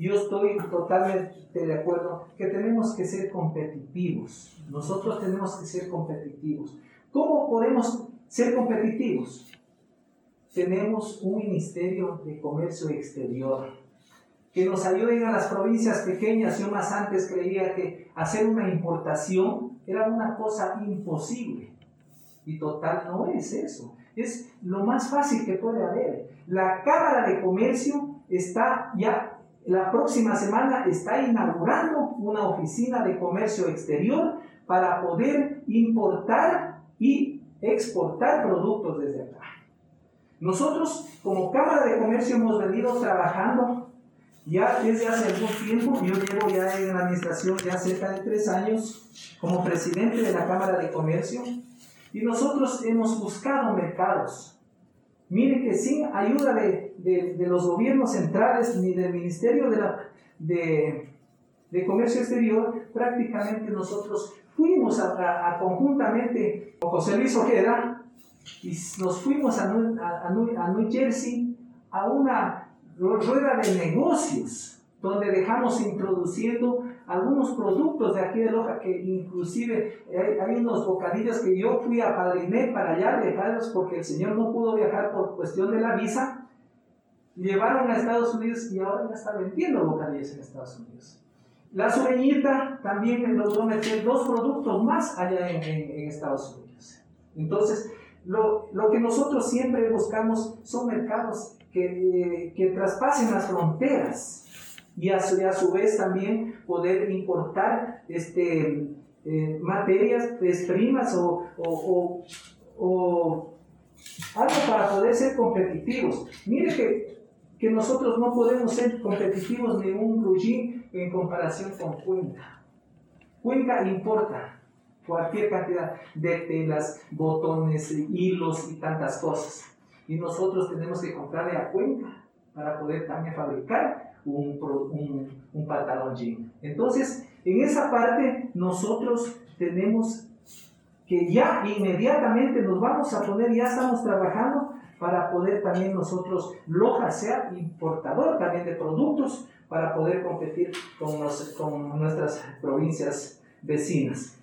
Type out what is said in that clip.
yo estoy totalmente de acuerdo que tenemos que ser competitivos. Nosotros tenemos que ser competitivos. ¿Cómo podemos ser competitivos? Tenemos un Ministerio de Comercio Exterior que nos ayuden a las provincias pequeñas. Yo más antes creía que hacer una importación era una cosa imposible. Y total no es eso. Es lo más fácil que puede haber. La Cámara de Comercio está ya, la próxima semana está inaugurando una oficina de comercio exterior para poder importar y exportar productos desde acá. Nosotros como Cámara de Comercio hemos venido trabajando ya desde hace algún tiempo, yo llevo ya en la administración ya cerca de tres años como presidente de la Cámara de Comercio y nosotros hemos buscado mercados. Mire que sin ayuda de, de, los gobiernos centrales ni del Ministerio de, la, de, de Comercio Exterior, prácticamente nosotros fuimos a, conjuntamente con José Luis Ojeda y nos fuimos a, a, a New Jersey a una rueda de negocios, donde dejamos introduciendo algunos productos de aquí de Loja, que inclusive hay, unos bocadillos que yo fui a Padriné para allá dejarlos porque el señor no pudo viajar por cuestión de la visa, llevaron a Estados Unidos y ahora ya está vendiendo bocadillos en Estados Unidos. La sureñita también logró meter dos productos más allá en, en Estados Unidos. Entonces, lo, lo, que nosotros siempre buscamos son mercados que, que traspasen las fronteras y a, su, a su vez también poder importar este, eh, materias pues, primas o, o, o, algo para poder ser competitivos. Mire que, que nosotros no podemos ser competitivos ni un Blue en comparación con Cuenca. Cuenca importa cualquier cantidad de telas, botones, hilos y tantas cosas. Y nosotros tenemos que comprarle a cuenta para poder también fabricar un, un, pantalón jean. Entonces, en esa parte nosotros tenemos que ya inmediatamente nos vamos a poner, ya estamos trabajando para poder también nosotros, Loja sea importador también de productos para poder competir con, con nuestras provincias vecinas.